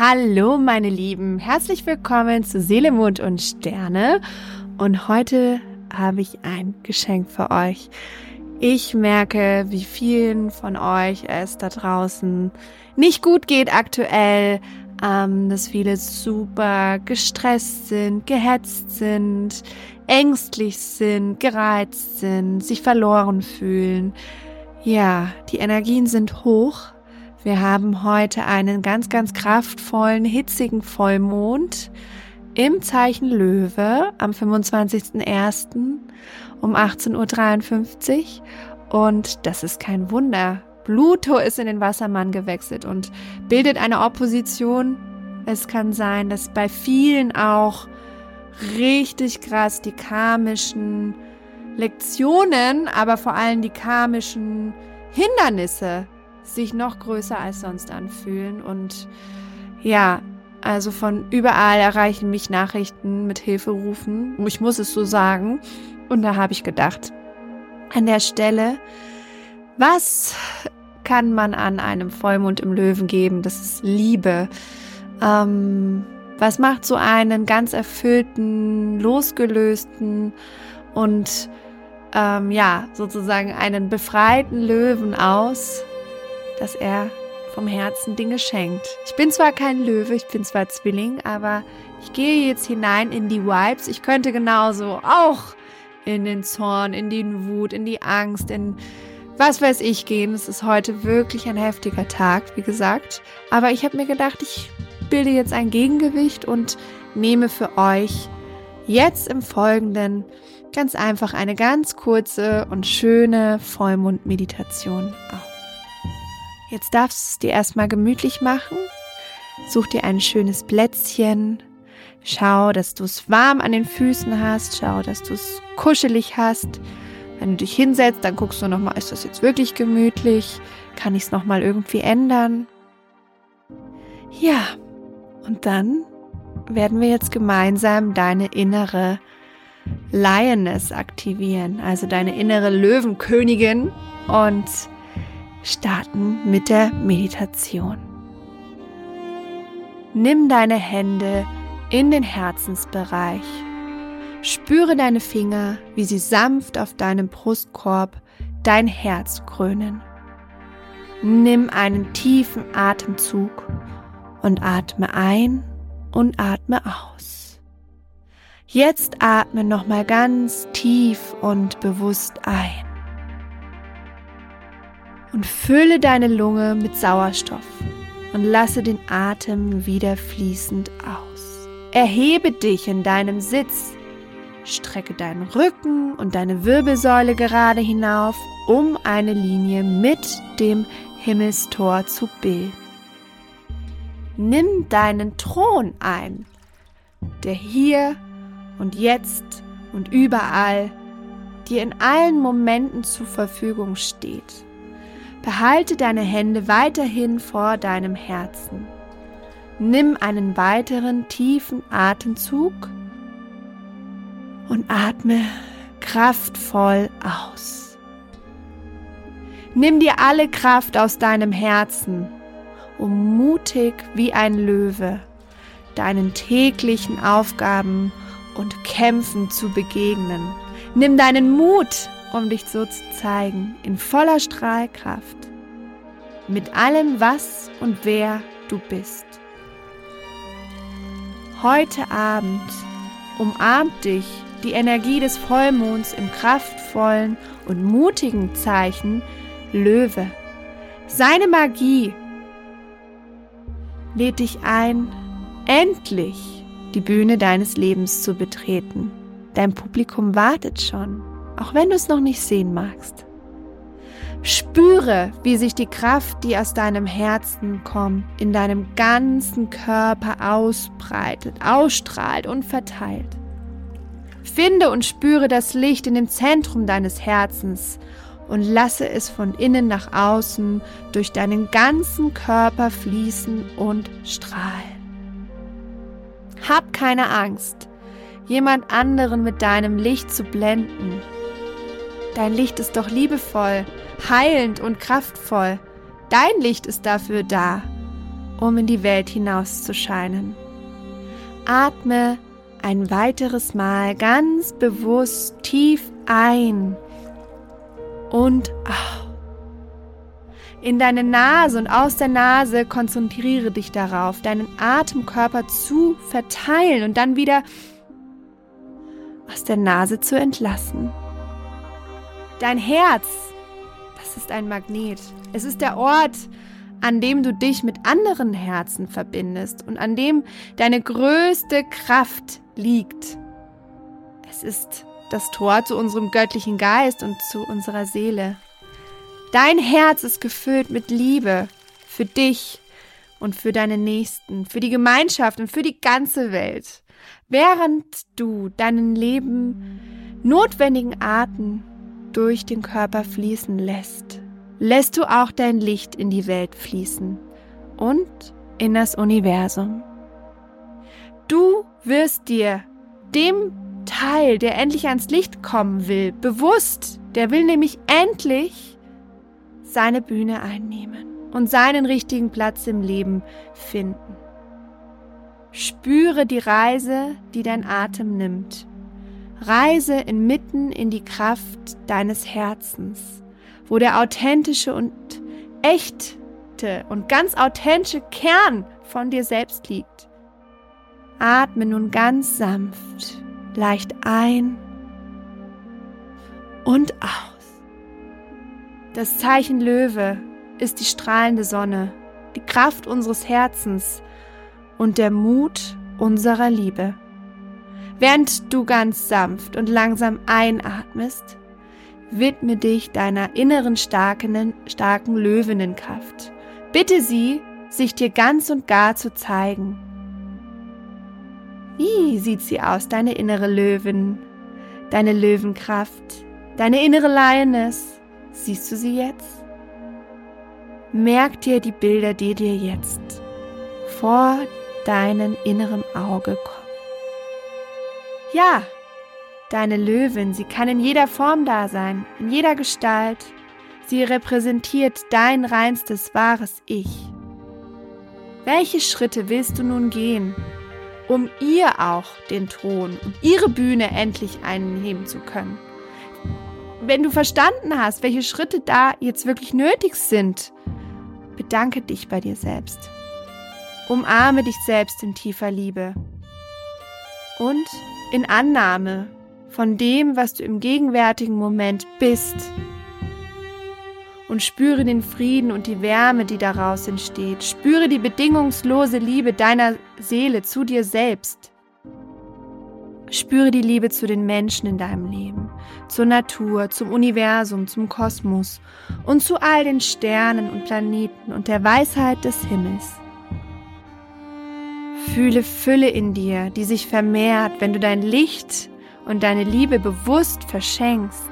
Hallo meine Lieben, herzlich willkommen zu Seele, Mond und Sterne. Und heute habe ich ein Geschenk für euch. Ich merke, wie vielen von euch es da draußen nicht gut geht aktuell, ähm, dass viele super gestresst sind, gehetzt sind, ängstlich sind, gereizt sind, sich verloren fühlen. Ja, die Energien sind hoch wir haben heute einen ganz, ganz kraftvollen, hitzigen Vollmond im Zeichen Löwe am 25.01. um 18.53 Uhr. Und das ist kein Wunder. Pluto ist in den Wassermann gewechselt und bildet eine Opposition. Es kann sein, dass bei vielen auch richtig krass die karmischen Lektionen, aber vor allem die karmischen Hindernisse sich noch größer als sonst anfühlen. Und ja, also von überall erreichen mich Nachrichten mit Hilferufen. Ich muss es so sagen. Und da habe ich gedacht, an der Stelle, was kann man an einem Vollmond im Löwen geben? Das ist Liebe. Ähm, was macht so einen ganz erfüllten, losgelösten und ähm, ja, sozusagen einen befreiten Löwen aus? Dass er vom Herzen Dinge schenkt. Ich bin zwar kein Löwe, ich bin zwar Zwilling, aber ich gehe jetzt hinein in die Vibes. Ich könnte genauso auch in den Zorn, in die Wut, in die Angst, in was weiß ich gehen. Es ist heute wirklich ein heftiger Tag, wie gesagt. Aber ich habe mir gedacht, ich bilde jetzt ein Gegengewicht und nehme für euch jetzt im Folgenden ganz einfach eine ganz kurze und schöne Vollmondmeditation auf. Jetzt darfst du es dir erstmal gemütlich machen. Such dir ein schönes Plätzchen. Schau, dass du es warm an den Füßen hast. Schau, dass du es kuschelig hast. Wenn du dich hinsetzt, dann guckst du nochmal, ist das jetzt wirklich gemütlich? Kann ich es nochmal irgendwie ändern? Ja, und dann werden wir jetzt gemeinsam deine innere Lioness aktivieren, also deine innere Löwenkönigin und starten mit der Meditation. Nimm deine Hände in den Herzensbereich. Spüre deine Finger, wie sie sanft auf deinem Brustkorb dein Herz krönen. Nimm einen tiefen Atemzug und atme ein und atme aus. Jetzt atme nochmal ganz tief und bewusst ein und fülle deine Lunge mit Sauerstoff und lasse den Atem wieder fließend aus. Erhebe dich in deinem Sitz, strecke deinen Rücken und deine Wirbelsäule gerade hinauf, um eine Linie mit dem Himmelstor zu bilden. Nimm deinen Thron ein, der hier und jetzt und überall dir in allen Momenten zur Verfügung steht. Behalte deine Hände weiterhin vor deinem Herzen. Nimm einen weiteren tiefen Atemzug und atme kraftvoll aus. Nimm dir alle Kraft aus deinem Herzen, um mutig wie ein Löwe deinen täglichen Aufgaben und Kämpfen zu begegnen. Nimm deinen Mut um dich so zu zeigen, in voller Strahlkraft, mit allem, was und wer du bist. Heute Abend umarmt dich die Energie des Vollmonds im kraftvollen und mutigen Zeichen Löwe. Seine Magie lädt dich ein, endlich die Bühne deines Lebens zu betreten. Dein Publikum wartet schon auch wenn du es noch nicht sehen magst. Spüre, wie sich die Kraft, die aus deinem Herzen kommt, in deinem ganzen Körper ausbreitet, ausstrahlt und verteilt. Finde und spüre das Licht in dem Zentrum deines Herzens und lasse es von innen nach außen durch deinen ganzen Körper fließen und strahlen. Hab keine Angst, jemand anderen mit deinem Licht zu blenden Dein Licht ist doch liebevoll, heilend und kraftvoll. Dein Licht ist dafür da. um in die Welt hinauszuscheinen. Atme ein weiteres Mal ganz bewusst tief ein und aus. In deine Nase und aus der Nase konzentriere dich darauf, deinen Atemkörper zu verteilen und dann wieder aus der Nase zu entlassen. Dein Herz, das ist ein Magnet. Es ist der Ort, an dem du dich mit anderen Herzen verbindest und an dem deine größte Kraft liegt. Es ist das Tor zu unserem göttlichen Geist und zu unserer Seele. Dein Herz ist gefüllt mit Liebe für dich und für deine Nächsten, für die Gemeinschaft und für die ganze Welt. Während du deinen Leben notwendigen Atem durch den Körper fließen lässt, lässt du auch dein Licht in die Welt fließen und in das Universum. Du wirst dir dem Teil, der endlich ans Licht kommen will, bewusst, der will nämlich endlich seine Bühne einnehmen und seinen richtigen Platz im Leben finden. Spüre die Reise, die dein Atem nimmt. Reise inmitten in die Kraft deines Herzens, wo der authentische und echte und ganz authentische Kern von dir selbst liegt. Atme nun ganz sanft, leicht ein und aus. Das Zeichen Löwe ist die strahlende Sonne, die Kraft unseres Herzens und der Mut unserer Liebe. Während du ganz sanft und langsam einatmest, widme dich deiner inneren starken, starken Löwinnenkraft. Bitte sie, sich dir ganz und gar zu zeigen. Wie sieht sie aus, deine innere Löwin, deine Löwenkraft, deine innere Lioness? Siehst du sie jetzt? Merk dir die Bilder, die dir jetzt vor deinem inneren Auge kommen. Ja, deine Löwin, sie kann in jeder Form da sein, in jeder Gestalt. Sie repräsentiert dein reinstes, wahres Ich. Welche Schritte willst du nun gehen, um ihr auch den Thron und ihre Bühne endlich einnehmen zu können? wenn du verstanden hast, welche Schritte da jetzt wirklich nötig sind, bedanke dich bei dir selbst. Umarme dich selbst in tiefer Liebe und in Annahme von dem, was du im gegenwärtigen Moment bist. Und spüre den Frieden und die Wärme, die daraus entsteht. Spüre die bedingungslose Liebe deiner Seele zu dir selbst. Spüre die Liebe zu den Menschen in deinem Leben, zur Natur, zum Universum, zum Kosmos und zu all den Sternen und Planeten und der Weisheit des Himmels. Fühle Fülle in dir, die sich vermehrt, wenn du dein Licht und deine Liebe bewusst verschenkst.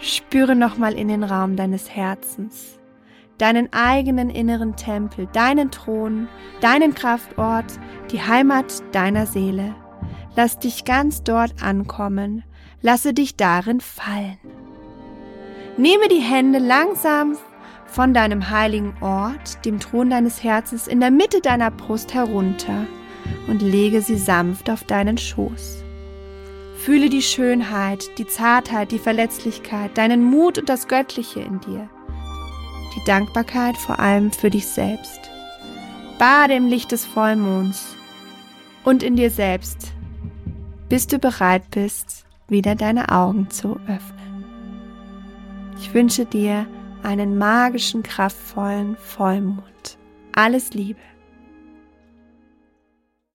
Spüre nochmal in den Raum deines Herzens, deinen eigenen inneren Tempel, deinen Thron, deinen Kraftort, die Heimat deiner Seele. Lass dich ganz dort ankommen, lasse dich darin fallen. Nehme die Hände langsam von deinem heiligen Ort, dem Thron deines Herzens, in der Mitte deiner Brust herunter und lege sie sanft auf deinen Schoß. Fühle die Schönheit, die Zartheit, die Verletzlichkeit, deinen Mut und das Göttliche in dir. Die Dankbarkeit vor allem für dich selbst. Bade im Licht des Vollmonds und in dir selbst, bis du bereit bist, wieder deine Augen zu öffnen. Ich wünsche dir einen magischen, kraftvollen Vollmond. Alles Liebe.